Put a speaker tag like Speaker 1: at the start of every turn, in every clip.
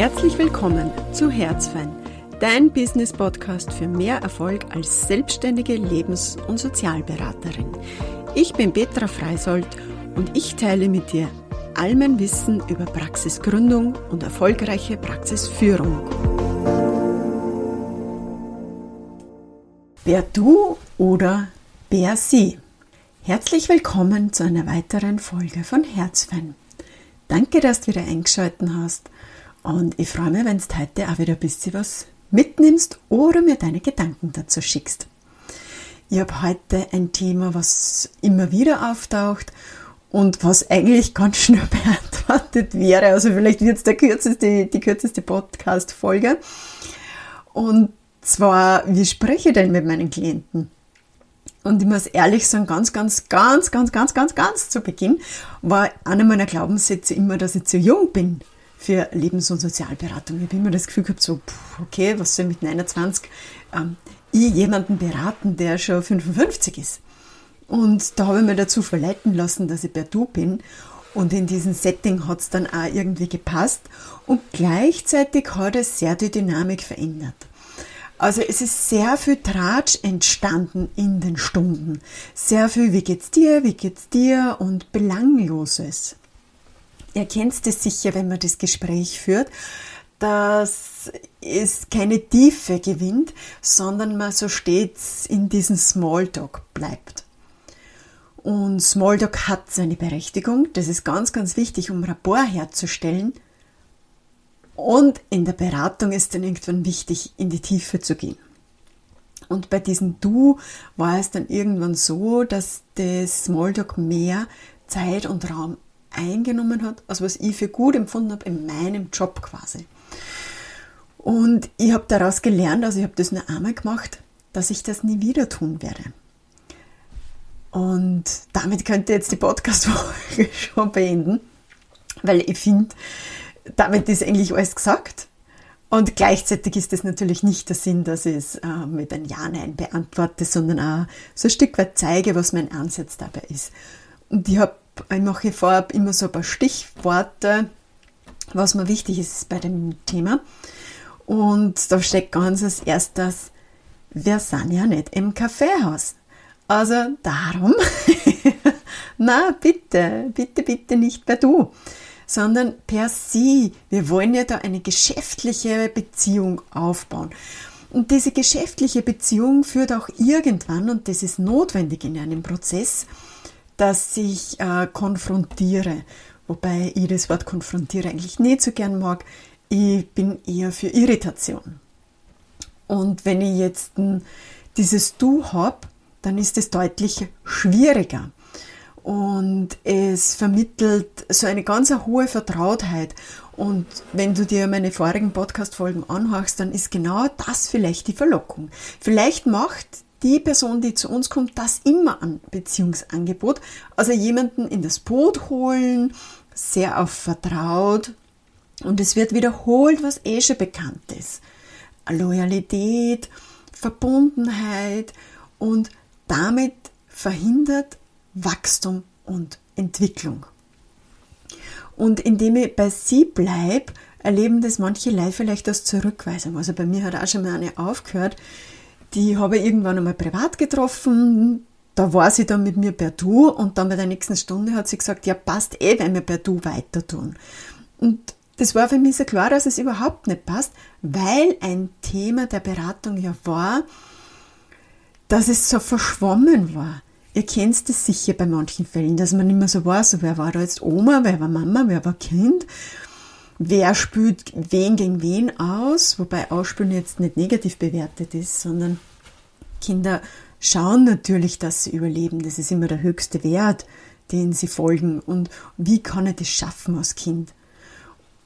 Speaker 1: Herzlich willkommen zu Herzfein, dein Business-Podcast für mehr Erfolg als selbstständige Lebens- und Sozialberaterin. Ich bin Petra Freisold und ich teile mit dir all mein Wissen über Praxisgründung und erfolgreiche Praxisführung. Wer du oder wer sie? Herzlich willkommen zu einer weiteren Folge von Herzfein. Danke, dass du wieder eingeschaltet hast und ich freue mich, wenn du heute auch wieder ein bisschen was mitnimmst oder mir deine Gedanken dazu schickst. Ich habe heute ein Thema, was immer wieder auftaucht und was eigentlich ganz schnell beantwortet wäre. Also vielleicht wird es der kürzeste, die kürzeste Podcast-Folge. Und zwar, wie spreche ich denn mit meinen Klienten? Und ich muss ehrlich sagen, ganz, ganz, ganz, ganz, ganz, ganz, ganz zu Beginn war einer meiner Glaubenssätze immer, dass ich zu jung bin für Lebens- und Sozialberatung. Ich habe immer das Gefühl gehabt, so, okay, was soll mit 29 ähm, ich jemanden beraten, der schon 55 ist. Und da habe ich mir dazu verleiten lassen, dass ich per Du bin. Und in diesem Setting hat es dann auch irgendwie gepasst. Und gleichzeitig hat es sehr die Dynamik verändert. Also es ist sehr viel Tratsch entstanden in den Stunden. Sehr viel, wie geht's dir, wie geht's dir und Belangloses. Ihr kennt es sicher, wenn man das Gespräch führt, dass es keine Tiefe gewinnt, sondern man so stets in diesem Smalltalk bleibt. Und Smalltalk hat seine Berechtigung, das ist ganz, ganz wichtig, um Rapport herzustellen. Und in der Beratung ist dann irgendwann wichtig, in die Tiefe zu gehen. Und bei diesem Du war es dann irgendwann so, dass das Smalltalk mehr Zeit und Raum eingenommen hat, als was ich für gut empfunden habe in meinem Job quasi. Und ich habe daraus gelernt, also ich habe das nur einmal gemacht, dass ich das nie wieder tun werde. Und damit könnte jetzt die Podcast-Folge schon beenden, weil ich finde, damit ist eigentlich alles gesagt. Und gleichzeitig ist es natürlich nicht der Sinn, dass ich es äh, mit einem Ja-Nein beantworte, sondern auch so ein Stück weit zeige, was mein Ansatz dabei ist. Und ich habe ich mache vorab immer so ein paar Stichworte, was mir wichtig ist bei dem Thema. Und da steckt ganz als erstes, wir sind ja nicht im Kaffeehaus. Also darum, na bitte, bitte, bitte nicht per Du, sondern per Sie. Wir wollen ja da eine geschäftliche Beziehung aufbauen. Und diese geschäftliche Beziehung führt auch irgendwann, und das ist notwendig in einem Prozess, dass ich äh, konfrontiere. Wobei ich das Wort konfrontiere eigentlich nicht so gern mag. Ich bin eher für Irritation. Und wenn ich jetzt dieses Du habe, dann ist es deutlich schwieriger. Und es vermittelt so eine ganz hohe Vertrautheit. Und wenn du dir meine vorigen Podcast-Folgen anhörst, dann ist genau das vielleicht die Verlockung. Vielleicht macht die Person, die zu uns kommt, das immer an Beziehungsangebot. Also jemanden in das Boot holen, sehr auf Vertraut. Und es wird wiederholt, was eh schon bekannt ist. Loyalität, Verbundenheit und damit verhindert Wachstum und Entwicklung. Und indem ich bei sie bleibe, erleben das manche Leute vielleicht als Zurückweisung. Also bei mir hat auch schon mal eine aufgehört, die habe ich irgendwann einmal privat getroffen. Da war sie dann mit mir per Du und dann bei der nächsten Stunde hat sie gesagt, ja passt eh, wenn wir per Du weiter tun. Und das war für mich so klar, dass es überhaupt nicht passt, weil ein Thema der Beratung ja war, dass es so verschwommen war. Ihr kennt es sicher bei manchen Fällen, dass man mehr so weiß, wer war da jetzt Oma, wer war Mama, wer war Kind wer spült wen gegen wen aus, wobei Ausspülen jetzt nicht negativ bewertet ist, sondern Kinder schauen natürlich, dass sie überleben. Das ist immer der höchste Wert, den sie folgen. Und wie kann ich das schaffen als Kind?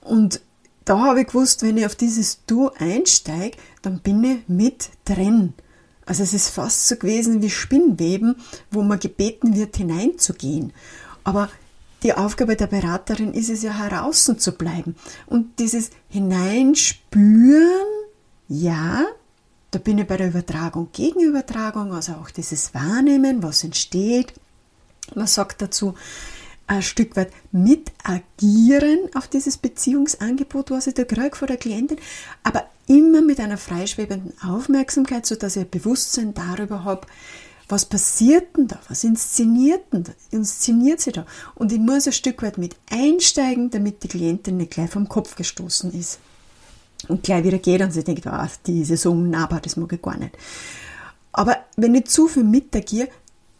Speaker 1: Und da habe ich gewusst, wenn ich auf dieses Du einsteige, dann bin ich mit drin. Also es ist fast so gewesen wie Spinnweben, wo man gebeten wird, hineinzugehen. Aber die Aufgabe der Beraterin ist es ja, heraus zu bleiben. Und dieses Hineinspüren, ja, da bin ich bei der Übertragung, Gegenübertragung, also auch dieses Wahrnehmen, was entsteht. Man sagt dazu, ein Stück weit mit agieren auf dieses Beziehungsangebot, was ich da kriege von der Klientin, aber immer mit einer freischwebenden Aufmerksamkeit, sodass ich ein Bewusstsein darüber habe, was passiert denn da? Was inszeniert denn da? Inszeniert sie da? Und ich muss ein Stück weit mit einsteigen, damit die Klientin nicht gleich vom Kopf gestoßen ist. Und gleich wieder geht und sie denkt, ah, die ist ja so unnahbar, das mag ich gar nicht. Aber wenn ich zu viel mitagiere,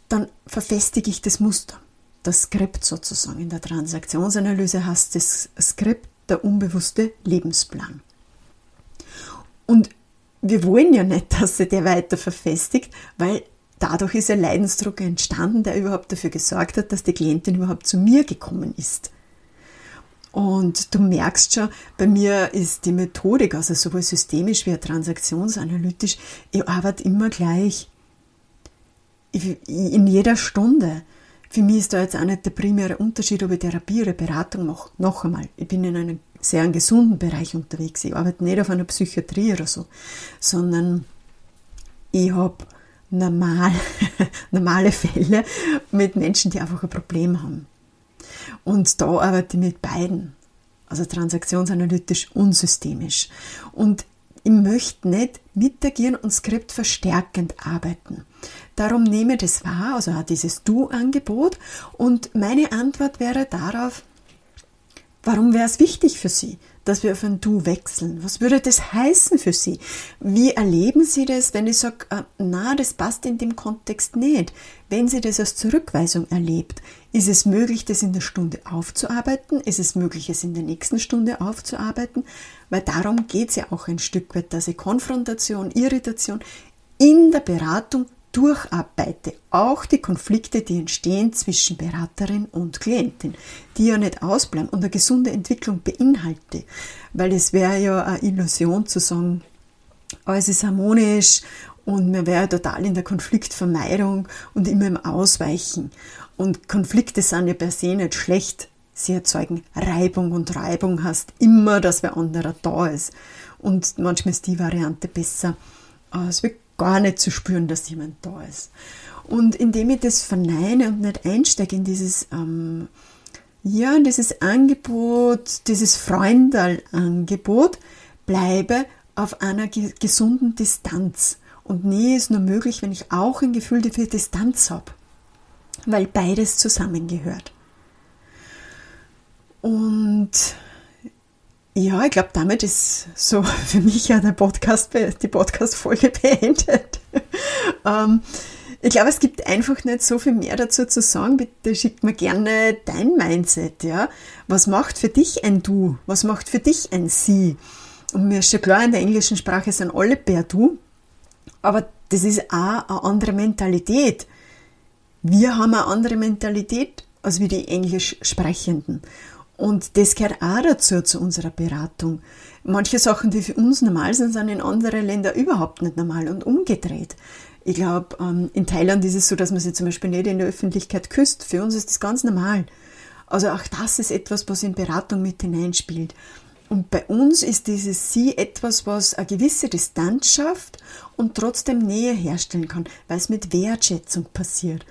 Speaker 1: dann verfestige ich das Muster. Das Skript sozusagen. In der Transaktionsanalyse heißt das Skript der unbewusste Lebensplan. Und wir wollen ja nicht, dass sie der weiter verfestigt, weil dadurch ist ein Leidensdruck entstanden, der überhaupt dafür gesorgt hat, dass die Klientin überhaupt zu mir gekommen ist. Und du merkst schon, bei mir ist die Methodik, also sowohl systemisch wie auch transaktionsanalytisch, ich arbeite immer gleich. In jeder Stunde. Für mich ist da jetzt auch nicht der primäre Unterschied, ob ich Therapie oder Beratung mache. Noch einmal, ich bin in einem sehr gesunden Bereich unterwegs. Ich arbeite nicht auf einer Psychiatrie oder so, sondern ich habe normal, normale Fälle mit Menschen, die einfach ein Problem haben. Und da arbeite ich mit beiden, also transaktionsanalytisch und systemisch. Und ich möchte nicht mitagieren und skriptverstärkend arbeiten. Darum nehme ich das wahr, also auch dieses Du-Angebot. Und meine Antwort wäre darauf, warum wäre es wichtig für Sie? Dass wir auf ein Du wechseln? Was würde das heißen für Sie? Wie erleben Sie das, wenn ich sage, äh, na, das passt in dem Kontext nicht? Wenn Sie das als Zurückweisung erlebt, ist es möglich, das in der Stunde aufzuarbeiten? Ist es möglich, es in der nächsten Stunde aufzuarbeiten? Weil darum geht es ja auch ein Stück weit, dass ich Konfrontation, Irritation in der Beratung durcharbeite, auch die Konflikte, die entstehen zwischen Beraterin und Klientin, die ja nicht ausbleiben und eine gesunde Entwicklung beinhalte, weil es wäre ja eine Illusion zu sagen, alles ist harmonisch und man wäre total in der Konfliktvermeidung und immer im Ausweichen. Und Konflikte sind ja per se nicht schlecht. Sie erzeugen Reibung und Reibung heißt immer, dass wer anderer da ist. Und manchmal ist die Variante besser. Es wird gar nicht zu spüren, dass jemand da ist. Und indem ich das verneine und nicht einsteige in dieses, ähm, ja, dieses Angebot, dieses Freundal-Angebot, bleibe auf einer gesunden Distanz. Und Nähe ist nur möglich, wenn ich auch ein Gefühl für Distanz habe, weil beides zusammengehört. Und ja, ich glaube, damit ist so für mich ja der Podcast, die Podcast-Folge beendet. ähm, ich glaube, es gibt einfach nicht so viel mehr dazu zu sagen. Bitte schick mir gerne dein Mindset, ja. Was macht für dich ein Du? Was macht für dich ein Sie? Und mir ist schon klar, in der englischen Sprache sind alle per Du. Aber das ist auch eine andere Mentalität. Wir haben eine andere Mentalität als wie die Englisch Sprechenden. Und das gehört auch dazu, zu unserer Beratung. Manche Sachen, die für uns normal sind, sind in anderen Ländern überhaupt nicht normal und umgedreht. Ich glaube, ähm, in Thailand ist es so, dass man sich zum Beispiel nicht in der Öffentlichkeit küsst. Für uns ist das ganz normal. Also auch das ist etwas, was in Beratung mit hineinspielt. Und bei uns ist dieses Sie etwas, was eine gewisse Distanz schafft und trotzdem Nähe herstellen kann, weil es mit Wertschätzung passiert.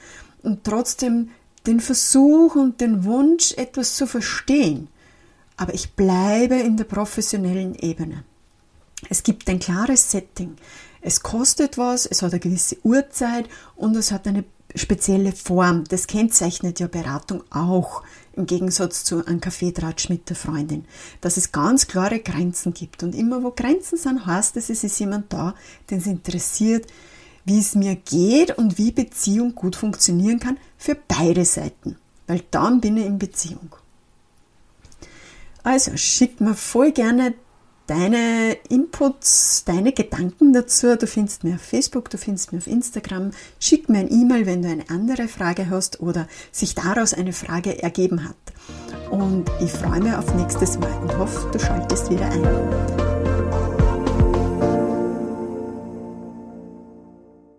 Speaker 1: Und trotzdem den Versuch und den Wunsch, etwas zu verstehen. Aber ich bleibe in der professionellen Ebene. Es gibt ein klares Setting. Es kostet was, es hat eine gewisse Uhrzeit und es hat eine spezielle Form. Das kennzeichnet ja Beratung auch, im Gegensatz zu einem Kaffeetratsch mit der Freundin, dass es ganz klare Grenzen gibt. Und immer wo Grenzen sind, heißt es, es ist jemand da, den es interessiert, wie es mir geht und wie Beziehung gut funktionieren kann für beide Seiten, weil dann bin ich in Beziehung. Also schick mir voll gerne deine Inputs, deine Gedanken dazu. Du findest mir auf Facebook, du findest mir auf Instagram. Schick mir ein E-Mail, wenn du eine andere Frage hast oder sich daraus eine Frage ergeben hat. Und ich freue mich auf nächstes Mal und hoffe, du schaltest wieder ein.